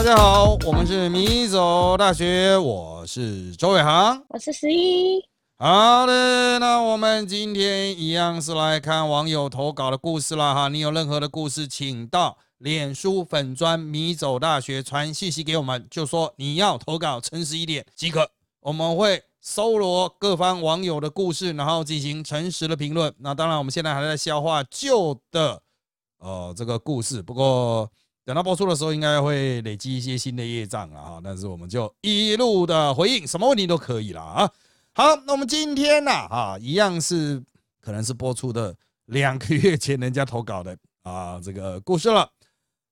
大家好，我们是米走大学，我是周伟航，我是十一。好的，那我们今天一样是来看网友投稿的故事了哈。你有任何的故事，请到脸书粉砖米走大学传信息给我们，就说你要投稿，诚实一点即可。我们会搜罗各方网友的故事，然后进行诚实的评论。那当然，我们现在还在消化旧的呃这个故事，不过。等到播出的时候，应该会累积一些新的业障了哈。但是我们就一路的回应，什么问题都可以了啊。好，那我们今天呢啊，一样是可能是播出的两个月前人家投稿的啊这个故事了。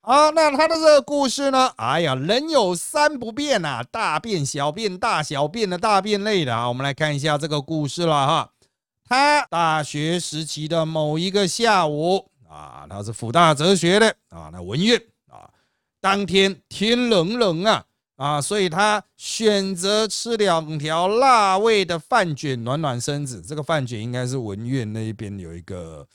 好，那他的这个故事呢，哎呀，人有三不变呐，大便、小便、大小便的大便类的啊。我们来看一下这个故事了哈。他大学时期的某一个下午啊，他是辅大哲学的啊，那文院。当天天冷冷啊啊，所以他选择吃两条辣味的饭卷暖暖身子。这个饭卷应该是文苑那一边有一个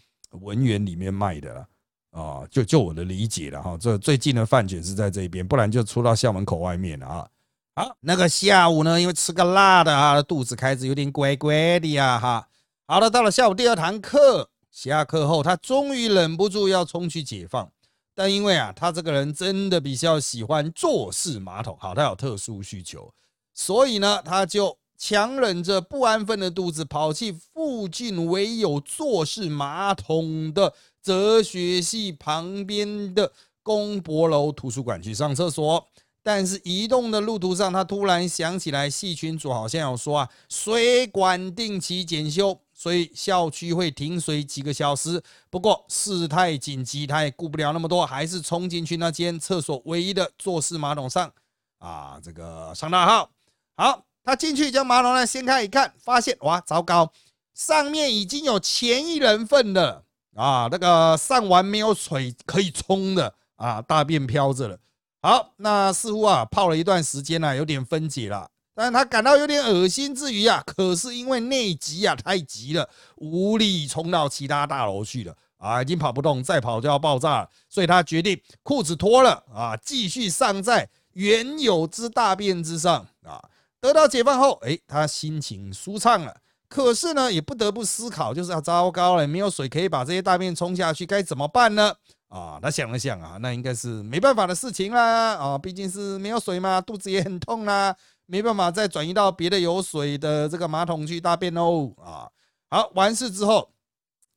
文园里面卖的了啊，就就我的理解了哈。这最近的饭卷是在这边，不然就出到校门口外面了啊。好，那个下午呢，因为吃个辣的啊，肚子开始有点怪怪的呀哈。好了，到了下午第二堂课，下课后他终于忍不住要冲去解放。但因为啊，他这个人真的比较喜欢坐式马桶，好，他有特殊需求，所以呢，他就强忍着不安分的肚子，跑去附近唯有坐式马桶的哲学系旁边的公博楼图书馆去上厕所。但是移动的路途上，他突然想起来，系群主好像有说啊，水管定期检修。所以校区会停水几个小时，不过事态紧急，他也顾不了那么多，还是冲进去那间厕所唯一的坐式马桶上啊，这个上大号。好，他进去将马桶呢掀开一看，发现哇，糟糕，上面已经有前一人份的啊，那个上完没有水可以冲的啊，大便飘着了。好，那似乎啊泡了一段时间了，有点分解了。但他感到有点恶心之余啊，可是因为内急啊，太急了，无力冲到其他大楼去了啊，已经跑不动，再跑就要爆炸了，所以他决定裤子脱了啊，继续上在原有之大便之上啊。得到解放后，哎，他心情舒畅了，可是呢，也不得不思考，就是要糟糕了，没有水可以把这些大便冲下去，该怎么办呢？啊，他想了想啊，那应该是没办法的事情啦啊，毕竟是没有水嘛，肚子也很痛啦。没办法再转移到别的有水的这个马桶去大便喽啊！好，完事之后，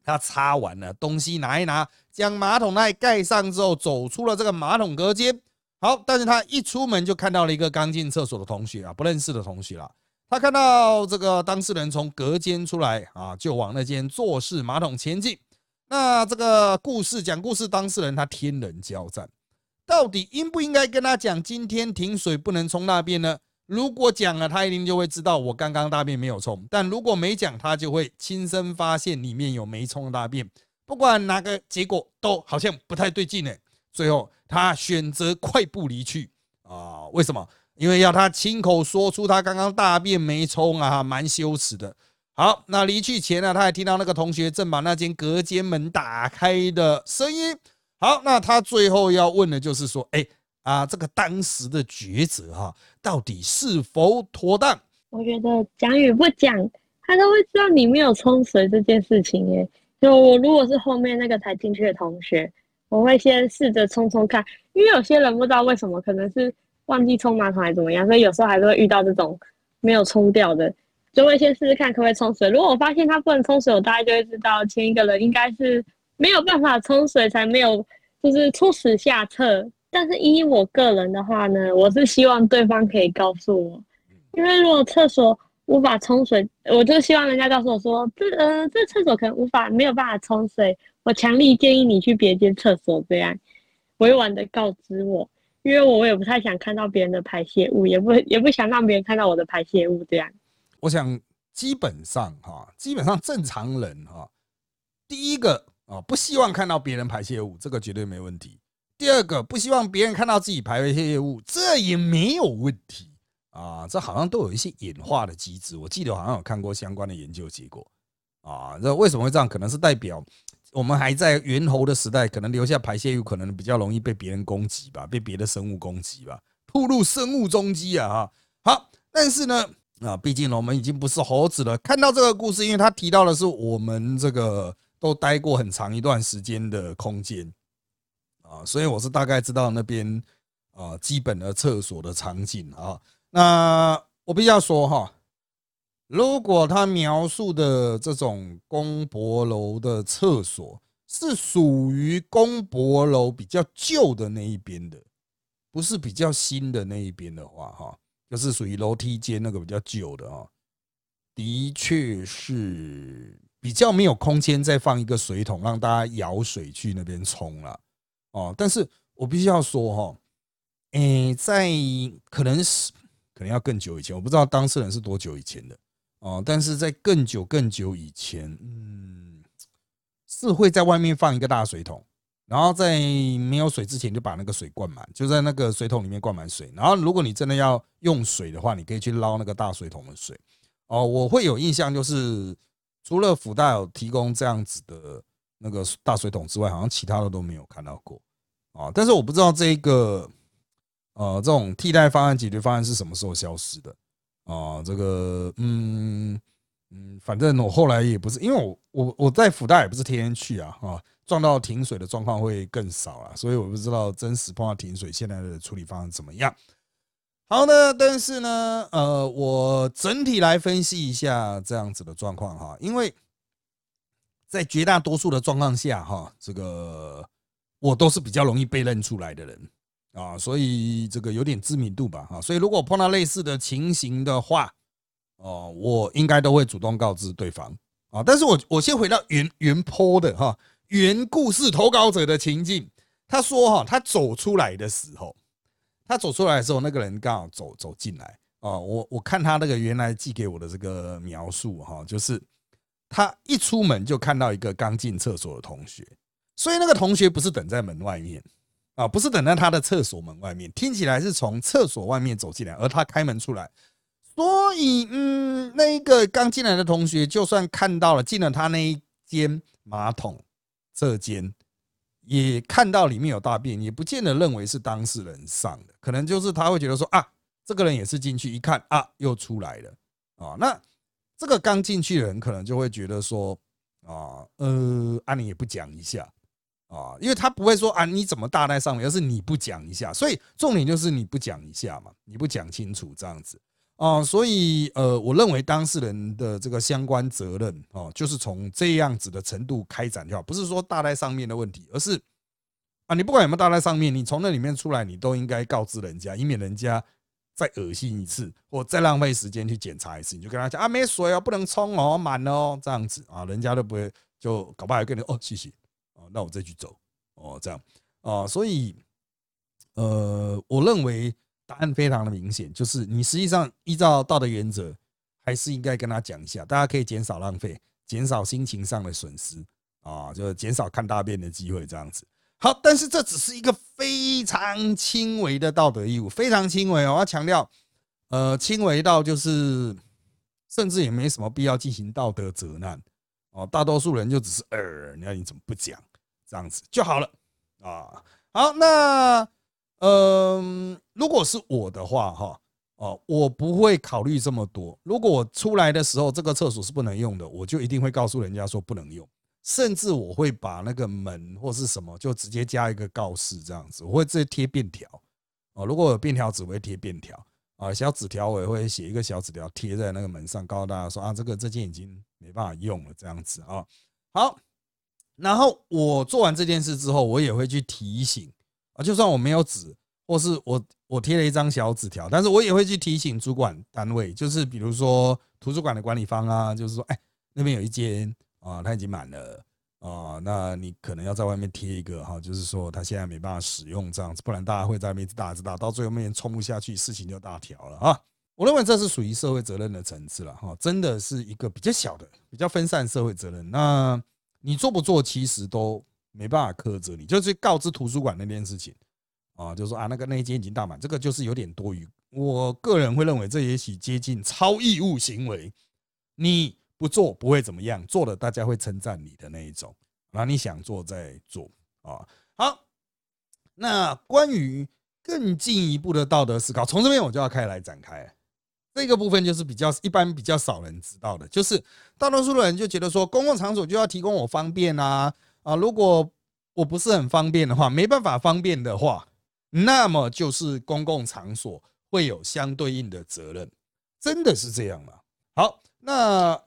他擦完了东西拿一拿，将马桶盖盖上之后，走出了这个马桶隔间。好，但是他一出门就看到了一个刚进厕所的同学啊，不认识的同学了。他看到这个当事人从隔间出来啊，就往那间坐式马桶前进。那这个故事讲故事当事人他天人交战，到底应不应该跟他讲今天停水不能冲那边呢？如果讲了，他一定就会知道我刚刚大便没有冲；但如果没讲，他就会亲身发现里面有没冲的大便。不管哪个结果，都好像不太对劲呢。最后，他选择快步离去啊？为什么？因为要他亲口说出他刚刚大便没冲啊，蛮羞耻的。好，那离去前呢，他还听到那个同学正把那间隔间门打开的声音。好，那他最后要问的就是说，哎。啊，这个当时的抉择哈，到底是否妥当？我觉得讲与不讲，他都会知道你没有冲水这件事情耶。就我如果是后面那个才进去的同学，我会先试着冲冲看，因为有些人不知道为什么，可能是忘记冲马桶还是怎么样，所以有时候还是会遇到这种没有冲掉的，就会先试试看可不可以冲水。如果我发现他不能冲水，我大概就会知道前一个人应该是没有办法冲水，才没有就是出此下策。但是依我个人的话呢，我是希望对方可以告诉我，因为如果厕所无法冲水，我就希望人家告诉我说，这呃这厕所可能无法没有办法冲水，我强力建议你去别间厕所，这样委婉的告知我，因为我也不太想看到别人的排泄物，也不也不想让别人看到我的排泄物，这样。我想基本上哈，基本上正常人哈，第一个啊不希望看到别人排泄物，这个绝对没问题。第二个不希望别人看到自己排泄业务，这也没有问题啊。这好像都有一些演化的机制，我记得好像有看过相关的研究结果啊。这为什么会这样？可能是代表我们还在猿猴的时代，可能留下排泄物，可能比较容易被别人攻击吧，被别的生物攻击吧，暴露生物踪迹啊！哈，好，但是呢，啊，毕竟，我们已经不是猴子了。看到这个故事，因为他提到的是我们这个都待过很长一段时间的空间啊，所以我是大概知道那边啊基本的厕所的场景啊。那我必须要说哈。如果他描述的这种公博楼的厕所是属于公博楼比较旧的那一边的，不是比较新的那一边的话，哈，就是属于楼梯间那个比较旧的啊，的确是比较没有空间再放一个水桶让大家舀水去那边冲了哦。但是我必须要说哈，诶，在可能是可能要更久以前，我不知道当事人是多久以前的。哦，但是在更久更久以前，嗯，是会在外面放一个大水桶，然后在没有水之前就把那个水灌满，就在那个水桶里面灌满水。然后如果你真的要用水的话，你可以去捞那个大水桶的水。哦，我会有印象，就是除了福大有提供这样子的那个大水桶之外，好像其他的都没有看到过。啊，但是我不知道这个呃这种替代方案、解决方案是什么时候消失的。啊，这个，嗯嗯，反正我后来也不是，因为我我我在福大也不是天天去啊，啊，撞到停水的状况会更少啊，所以我不知道真实碰到停水现在的处理方案怎么样。好的，但是呢，呃，我整体来分析一下这样子的状况哈，因为在绝大多数的状况下哈，这个我都是比较容易被认出来的人。啊，所以这个有点知名度吧，哈，所以如果碰到类似的情形的话，哦，我应该都会主动告知对方啊。但是我我先回到原原坡的哈原故事投稿者的情境，他说哈，他走出来的时候，他走出来的时候，那个人刚好走走进来啊。我我看他那个原来寄给我的这个描述哈，就是他一出门就看到一个刚进厕所的同学，所以那个同学不是等在门外面。啊，不是等在他的厕所门外面，听起来是从厕所外面走进来，而他开门出来，所以，嗯，那一个刚进来的同学，就算看到了进了他那一间马桶这间，也看到里面有大便，也不见得认为是当事人上的，可能就是他会觉得说啊，这个人也是进去一看啊，又出来了啊，那这个刚进去的人可能就会觉得说啊，呃，啊，你也不讲一下。啊，因为他不会说啊，你怎么大在上面，而是你不讲一下，所以重点就是你不讲一下嘛，你不讲清楚这样子。啊，所以呃，我认为当事人的这个相关责任哦，就是从这样子的程度开展就好，不是说大在上面的问题，而是啊，你不管有没有大在上面，你从那里面出来，你都应该告知人家，以免人家再恶心一次，或再浪费时间去检查一次，你就跟他讲啊，没水哦，不能冲哦，满哦，这样子。啊，人家都不会就搞不好跟你哦，谢谢。那我再去走哦，这样啊，所以呃，我认为答案非常的明显，就是你实际上依照道德原则，还是应该跟他讲一下，大家可以减少浪费，减少心情上的损失啊，就是减少看大便的机会，这样子。好，但是这只是一个非常轻微的道德义务，非常轻微哦，我要强调，呃，轻微到就是甚至也没什么必要进行道德责难哦，大多数人就只是呃，你看你怎么不讲？这样子就好了啊。好，那嗯，如果是我的话，哈哦，我不会考虑这么多。如果我出来的时候这个厕所是不能用的，我就一定会告诉人家说不能用，甚至我会把那个门或是什么就直接加一个告示，这样子我会直接贴便条哦。如果有便条纸，我会贴便条啊，小纸条我也会写一个小纸条贴在那个门上，告诉大家说啊，这个这件已经没办法用了，这样子啊。好。然后我做完这件事之后，我也会去提醒啊，就算我没有纸，或是我我贴了一张小纸条，但是我也会去提醒主管单位，就是比如说图书馆的管理方啊，就是说，哎，那边有一间啊，它已经满了啊，那你可能要在外面贴一个哈，就是说他现在没办法使用这样子，不然大家会在外面打知道，到最后面冲不下去，事情就大条了啊。我认为这是属于社会责任的层次了哈，真的是一个比较小的、比较分散社会责任那。你做不做，其实都没办法苛责你，就是告知图书馆那件事情啊，就说啊，那个那一间已经大满，这个就是有点多余。我个人会认为，这也许接近超义务行为。你不做不会怎么样，做了大家会称赞你的那一种那你想做再做啊。好，那关于更进一步的道德思考，从这边我就要开始来展开。这个部分就是比较一般比较少人知道的，就是大多数的人就觉得说，公共场所就要提供我方便啊啊，如果我不是很方便的话，没办法方便的话，那么就是公共场所会有相对应的责任，真的是这样吗？好，那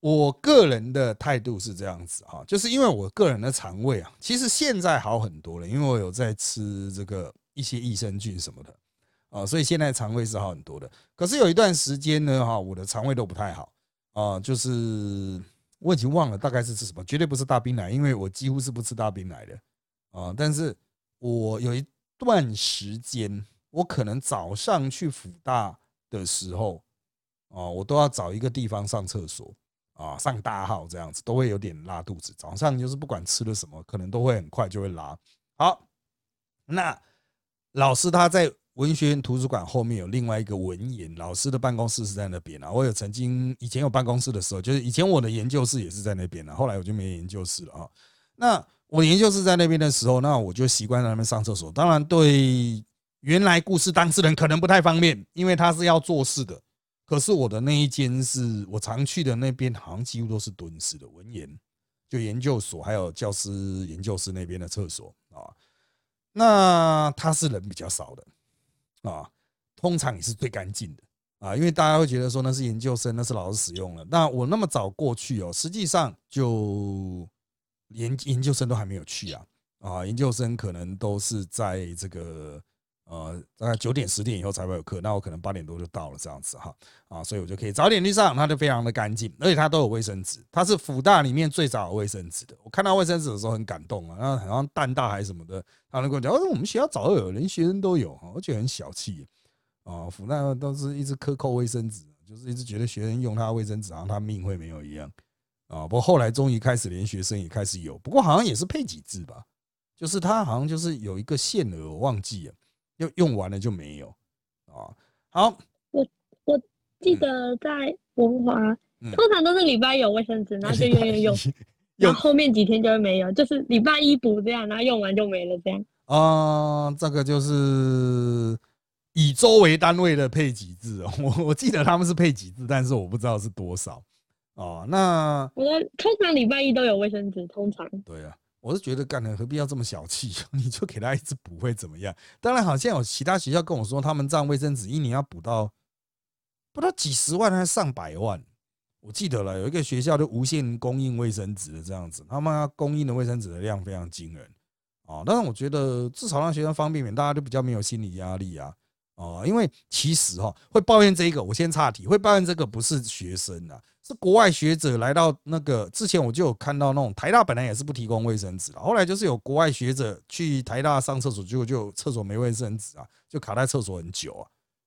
我个人的态度是这样子哈，就是因为我个人的肠胃啊，其实现在好很多了，因为我有在吃这个一些益生菌什么的。啊，所以现在肠胃是好很多的。可是有一段时间呢，哈，我的肠胃都不太好啊，就是我已经忘了大概是吃什么，绝对不是大冰奶，因为我几乎是不吃大冰奶的啊。但是我有一段时间，我可能早上去辅大的时候啊，我都要找一个地方上厕所啊，上大号这样子，都会有点拉肚子。早上就是不管吃了什么，可能都会很快就会拉。好，那老师他在。文学院图书馆后面有另外一个文研老师的办公室是在那边啊。我有曾经以前有办公室的时候，就是以前我的研究室也是在那边啊。后来我就没研究室了啊。那我研究室在那边的时候，那我就习惯在那边上厕所。当然，对原来故事当事人可能不太方便，因为他是要做事的。可是我的那一间是我常去的那边，好像几乎都是蹲式的文研，就研究所还有教师研究室那边的厕所啊。那他是人比较少的。啊，通常也是最干净的啊，因为大家会觉得说那是研究生，那是老师使用了。那我那么早过去哦，实际上就研研究生都还没有去啊啊，研究生可能都是在这个。呃，大概九点十点以后才会有课，那我可能八点多就到了这样子哈啊，所以我就可以早点去上，它就非常的干净，而且它都有卫生纸，它是福大里面最早有卫生纸的。我看到卫生纸的时候很感动啊，然后好像蛋大还是什么的，他跟我讲，哦，我们学校早就有，连学生都有哈，我觉得很小气啊，福大都是一直克扣卫生纸，就是一直觉得学生用他的卫生纸，好像他命会没有一样啊。不过后来终于开始连学生也开始有，不过好像也是配几支吧，就是他好像就是有一个限额，我忘记了。用用完了就没有啊。好，我我记得在文华，通常都是礼拜有卫生纸，然后就永远用，然后后面几天就会没有，就是礼拜一补这样，然后用完就没了这样。啊，这个就是以周为单位的配给制哦。我我记得他们是配给制，但是我不知道是多少哦。那我的通常礼拜一都有卫生纸，通常对啊。我是觉得干了何必要这么小气？你就给他一直补会怎么样？当然，好像有其他学校跟我说，他们这样卫生纸一年要补到不到几十万还是上百万。我记得了，有一个学校就无限供应卫生纸的这样子，他们供应的卫生纸的量非常惊人啊。但是我觉得至少让学生方便点，大家就比较没有心理压力啊。哦，因为其实哈会抱怨这个，我先岔题，会抱怨这个不是学生啊，是国外学者来到那个之前，我就有看到那种台大本来也是不提供卫生纸的，后来就是有国外学者去台大上厕所，结果就厕所没卫生纸啊，就卡在厕所很久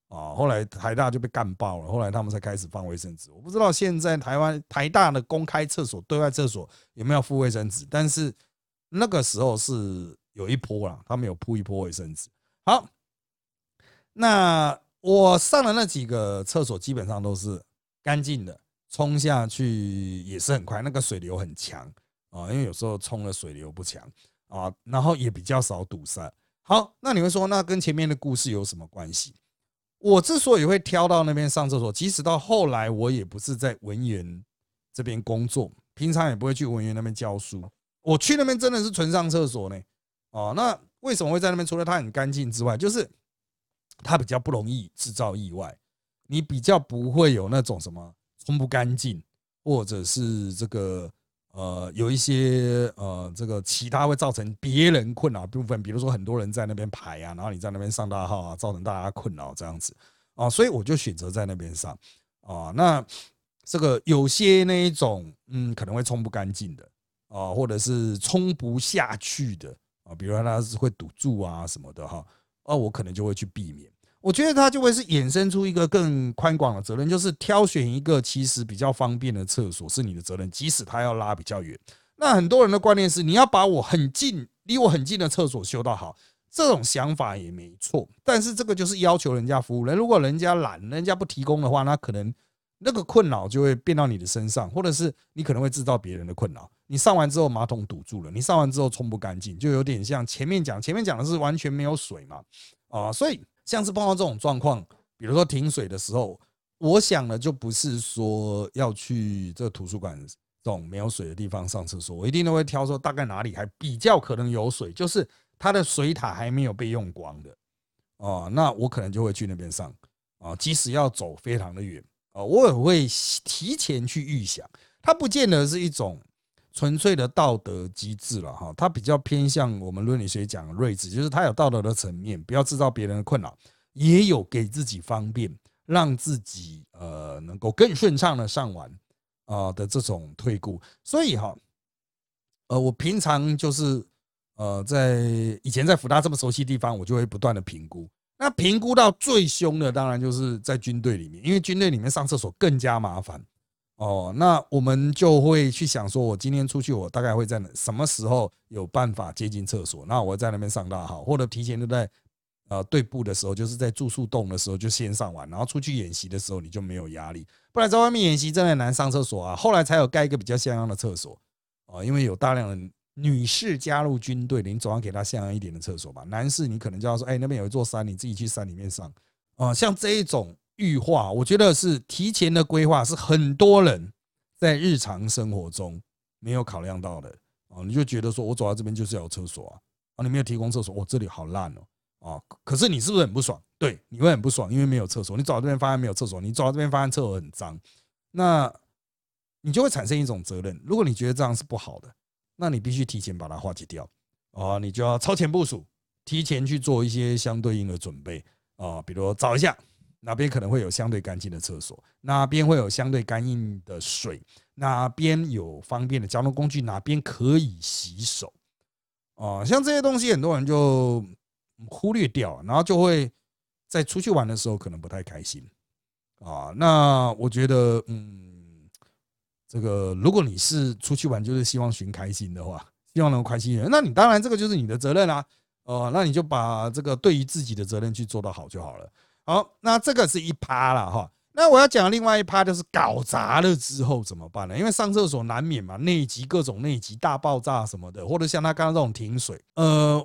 啊，啊，后来台大就被干爆了，后来他们才开始放卫生纸。我不知道现在台湾台大的公开厕所、对外厕所有没有附卫生纸，但是那个时候是有一波啦，他们有铺一波卫生纸。好。那我上的那几个厕所基本上都是干净的，冲下去也是很快，那个水流很强啊，因为有时候冲的水流不强啊，然后也比较少堵塞。好，那你会说，那跟前面的故事有什么关系？我之所以会挑到那边上厕所，即使到后来我也不是在文员这边工作，平常也不会去文员那边教书，我去那边真的是纯上厕所呢。哦，那为什么会在那边？除了它很干净之外，就是。它比较不容易制造意外，你比较不会有那种什么冲不干净，或者是这个呃有一些呃这个其他会造成别人困扰部分，比如说很多人在那边排啊，然后你在那边上大号啊，造成大家困扰这样子啊，所以我就选择在那边上啊。那这个有些那一种嗯可能会冲不干净的啊，或者是冲不下去的啊，比如说它是会堵住啊什么的哈。哦，我可能就会去避免。我觉得它就会是衍生出一个更宽广的责任，就是挑选一个其实比较方便的厕所是你的责任，即使它要拉比较远。那很多人的观念是，你要把我很近、离我很近的厕所修到好，这种想法也没错。但是这个就是要求人家服务人，如果人家懒，人家不提供的话，那可能那个困扰就会变到你的身上，或者是你可能会制造别人的困扰。你上完之后马桶堵住了，你上完之后冲不干净，就有点像前面讲，前面讲的是完全没有水嘛，啊，所以像是碰到这种状况，比如说停水的时候，我想的就不是说要去这图书馆这种没有水的地方上厕所，我一定都会挑说大概哪里还比较可能有水，就是它的水塔还没有被用光的，哦，那我可能就会去那边上，啊，即使要走非常的远，啊，我也会提前去预想，它不见得是一种。纯粹的道德机制了哈，它比较偏向我们伦理学讲睿智，就是它有道德的层面，不要制造别人的困扰，也有给自己方便，让自己呃能够更顺畅的上完啊的这种退步。所以哈，呃，我平常就是呃在以前在福大这么熟悉地方，我就会不断的评估。那评估到最凶的，当然就是在军队里面，因为军队里面上厕所更加麻烦。哦，那我们就会去想说，我今天出去，我大概会在什么时候有办法接近厕所？那我在那边上大号，或者提前就在呃对部的时候，就是在住宿洞的时候就先上完，然后出去演习的时候你就没有压力。不然在外面演习真的难上厕所啊。后来才有盖一个比较像样的厕所啊，因为有大量的女士加入军队，你总要给她像样一点的厕所吧。男士你可能就要说，哎，那边有一座山，你自己去山里面上啊。像这一种。预化，我觉得是提前的规划，是很多人在日常生活中没有考量到的啊。你就觉得说我走到这边就是要有厕所啊，啊，你没有提供厕所，哦，这里好烂哦，啊，可是你是不是很不爽？对，你会很不爽，因为没有厕所。你走到这边发现没有厕所，你走到这边发现厕所很脏，那你就会产生一种责任。如果你觉得这样是不好的，那你必须提前把它化解掉啊，你就要超前部署，提前去做一些相对应的准备啊，比如找一下。哪边可能会有相对干净的厕所？哪边会有相对干净的水？哪边有方便的交通工具？哪边可以洗手？哦，像这些东西，很多人就忽略掉，然后就会在出去玩的时候可能不太开心啊。那我觉得，嗯，这个如果你是出去玩就是希望寻开心的话，希望能够开心，那你当然这个就是你的责任啦。哦，那你就把这个对于自己的责任去做到好就好了。好，那这个是一趴了哈。那我要讲另外一趴，就是搞砸了之后怎么办呢？因为上厕所难免嘛，内急各种内急大爆炸什么的，或者像他刚刚这种停水，呃，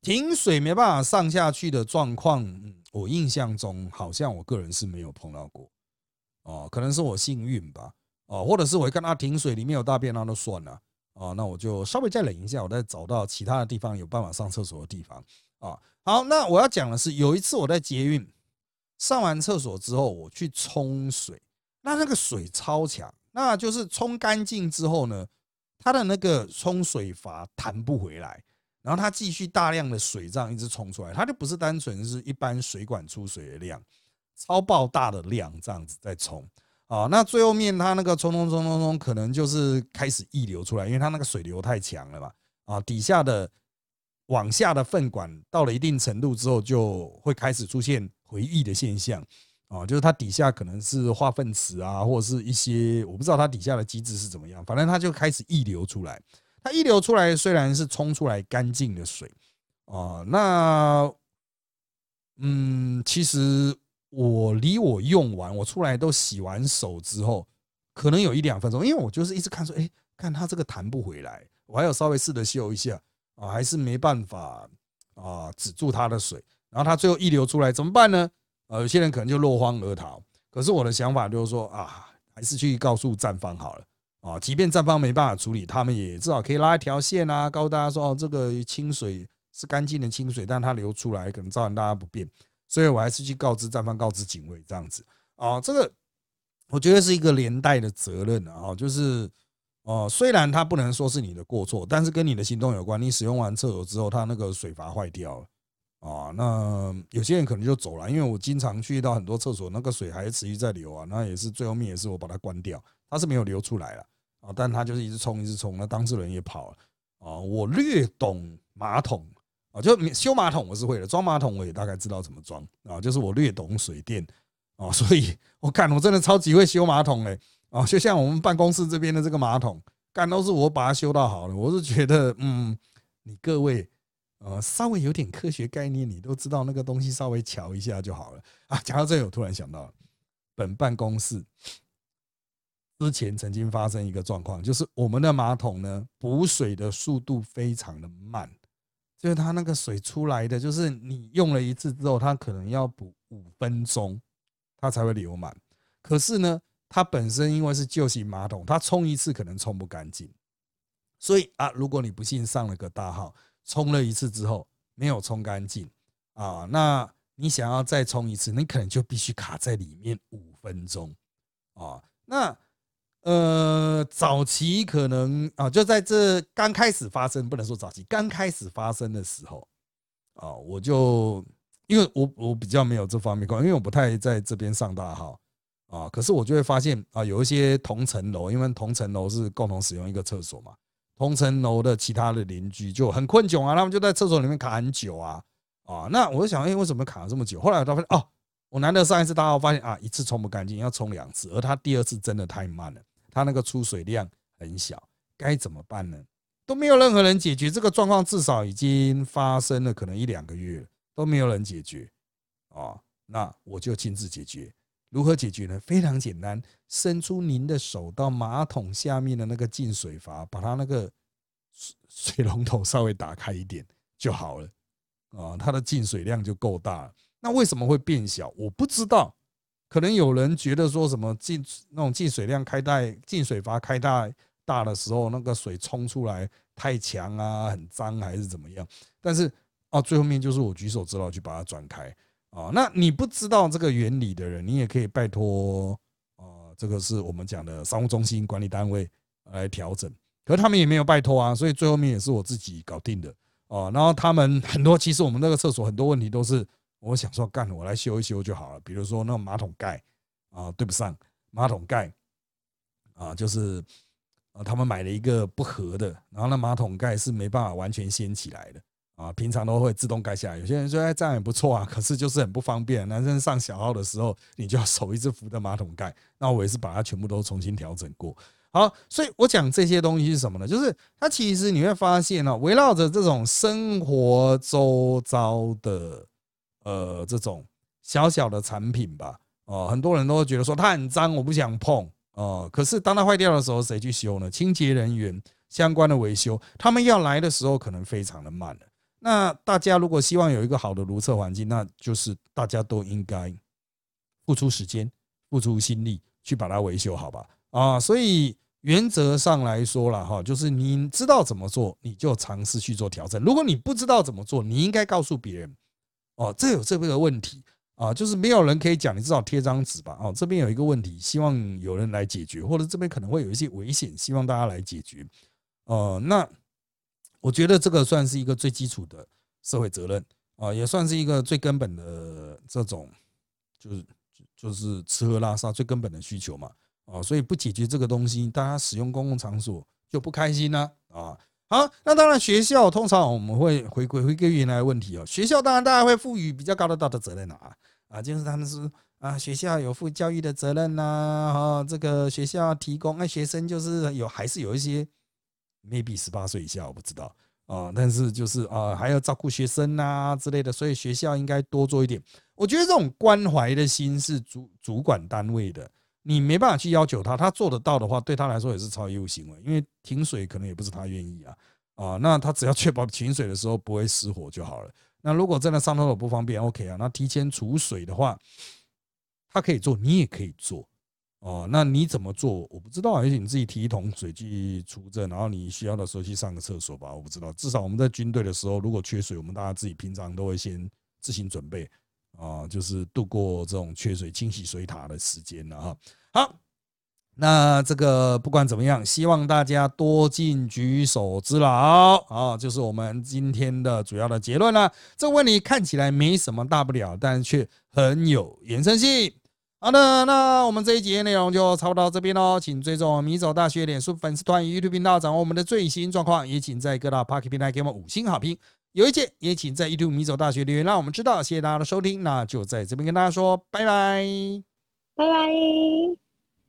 停水没办法上下去的状况，我印象中好像我个人是没有碰到过。哦，可能是我幸运吧。哦，或者是我一看他停水里面有大便，那都算了。哦，那我就稍微再忍一下，我再找到其他的地方有办法上厕所的地方。啊，好，那我要讲的是，有一次我在捷运。上完厕所之后，我去冲水，那那个水超强，那就是冲干净之后呢，它的那个冲水阀弹不回来，然后它继续大量的水这样一直冲出来，它就不是单纯是一般水管出水的量，超爆大的量这样子在冲啊，那最后面它那个冲冲冲冲冲，可能就是开始溢流出来，因为它那个水流太强了嘛，啊，底下的往下的粪管到了一定程度之后，就会开始出现。回忆的现象啊，就是它底下可能是化粪池啊，或者是一些我不知道它底下的机制是怎么样，反正它就开始溢流出来。它溢流出来虽然是冲出来干净的水啊，那嗯，其实我离我用完我出来都洗完手之后，可能有一两分钟，因为我就是一直看说，哎，看它这个弹不回来，我还有稍微试着修一下啊，还是没办法啊止住它的水。然后它最后一流出来怎么办呢？呃，有些人可能就落荒而逃。可是我的想法就是说啊，还是去告诉站方好了啊。即便站方没办法处理，他们也至少可以拉一条线啊，告诉大家说哦，这个清水是干净的清水，但它流出来可能造成大家不便。所以我还是去告知站方，告知警卫这样子啊。这个我觉得是一个连带的责任啊，就是哦，虽然它不能说是你的过错，但是跟你的行动有关。你使用完厕所之后，它那个水阀坏掉了。啊，那有些人可能就走了，因为我经常去到很多厕所，那个水还持续在流啊，那也是最后面也是我把它关掉，它是没有流出来了啊，但它就是一直冲一直冲，那当事人也跑了啊。我略懂马桶啊，就修马桶我是会的，装马桶我也大概知道怎么装啊，就是我略懂水电啊，所以我看我真的超级会修马桶嘞啊，就像我们办公室这边的这个马桶，干都是我把它修到好了，我是觉得嗯，你各位。呃，稍微有点科学概念，你都知道那个东西，稍微瞧一下就好了啊。讲到这里，我突然想到，本办公室之前曾经发生一个状况，就是我们的马桶呢补水的速度非常的慢，就是它那个水出来的，就是你用了一次之后，它可能要补五分钟，它才会流满。可是呢，它本身因为是旧型马桶，它冲一次可能冲不干净，所以啊，如果你不幸上了个大号，冲了一次之后没有冲干净啊，那你想要再冲一次，你可能就必须卡在里面五分钟啊。那呃，早期可能啊，就在这刚开始发生，不能说早期，刚开始发生的时候啊，我就因为我我比较没有这方面关，因为我不太在这边上大号啊，可是我就会发现啊，有一些同层楼，因为同层楼是共同使用一个厕所嘛，同层楼的其他的邻居就很困窘啊，他们就在厕所里面卡很久啊啊，那我就想，哎，为什么卡了这么久？后来我发现，哦，我难得上一次大号发现啊，一次冲不干净，要冲两次，而他第二次真的太慢了。它那个出水量很小，该怎么办呢？都没有任何人解决这个状况，至少已经发生了可能一两个月，都没有人解决啊。那我就亲自解决。如何解决呢？非常简单，伸出您的手到马桶下面的那个进水阀，把它那个水 水龙头稍微打开一点就好了啊，它的进水量就够大了。那为什么会变小？我不知道。可能有人觉得说什么进那种进水量开大，进水阀开大大的时候，那个水冲出来太强啊，很脏还是怎么样？但是啊，最后面就是我举手之劳去把它转开啊。那你不知道这个原理的人，你也可以拜托啊，这个是我们讲的商务中心管理单位来调整。可是他们也没有拜托啊，所以最后面也是我自己搞定的哦。然后他们很多，其实我们那个厕所很多问题都是。我想说，干我来修一修就好了。比如说那马桶盖啊，对不上，马桶盖啊，就是啊，他们买了一个不合的，然后那马桶盖是没办法完全掀起来的啊。平常都会自动盖下来。有些人说，哎，这样也不错啊，可是就是很不方便。男生上小号的时候，你就要手一直扶着马桶盖。那我也是把它全部都重新调整过。好，所以我讲这些东西是什么呢？就是它其实你会发现呢，围绕着这种生活周遭的。呃，这种小小的产品吧，哦，很多人都会觉得说它很脏，我不想碰，哦，可是当它坏掉的时候，谁去修呢？清洁人员相关的维修，他们要来的时候可能非常的慢了。那大家如果希望有一个好的如厕环境，那就是大家都应该付出时间、付出心力去把它维修好吧？啊，所以原则上来说了哈，就是你知道怎么做，你就尝试去做调整。如果你不知道怎么做，你应该告诉别人。哦，这有这个问题啊，就是没有人可以讲，你至少贴张纸吧。哦，这边有一个问题，希望有人来解决，或者这边可能会有一些危险，希望大家来解决。哦，那我觉得这个算是一个最基础的社会责任啊，也算是一个最根本的这种，就是就是吃喝拉撒最根本的需求嘛。啊，所以不解决这个东西，大家使用公共场所就不开心呢啊。好，那当然，学校通常我们会回归回归原来问题哦。学校当然大家会赋予比较高的道德责任了啊啊，就是他们是啊，学校有负教育的责任呐，哈，这个学校提供那学生就是有还是有一些 maybe 十八岁以下我不知道啊，但是就是啊还要照顾学生呐之类的，所以学校应该多做一点。我觉得这种关怀的心是主主管单位的。你没办法去要求他，他做得到的话，对他来说也是超业务行为，因为停水可能也不是他愿意啊啊，那他只要确保停水的时候不会失火就好了。那如果真的上厕所不方便，OK 啊，那提前储水的话，他可以做，你也可以做哦。那你怎么做？我不知道，而且你自己提一桶水去储着，然后你需要的时候去上个厕所吧。我不知道，至少我们在军队的时候，如果缺水，我们大家自己平常都会先自行准备。啊，就是度过这种缺水、清洗水塔的时间了哈。好，那这个不管怎么样，希望大家多尽举手之劳啊，就是我们今天的主要的结论了。这个问题看起来没什么大不了，但却很有延伸性。好的，那我们这一节内容就差不多到这边喽，请追踪米走大学脸书粉丝团与 YouTube 频道，掌握我们的最新状况，也请在各大 Park 平台给我们五星好评。有意见也请在 YouTube 米走大学留言，让我们知道。谢谢大家的收听，那就在这边跟大家说拜拜，拜拜。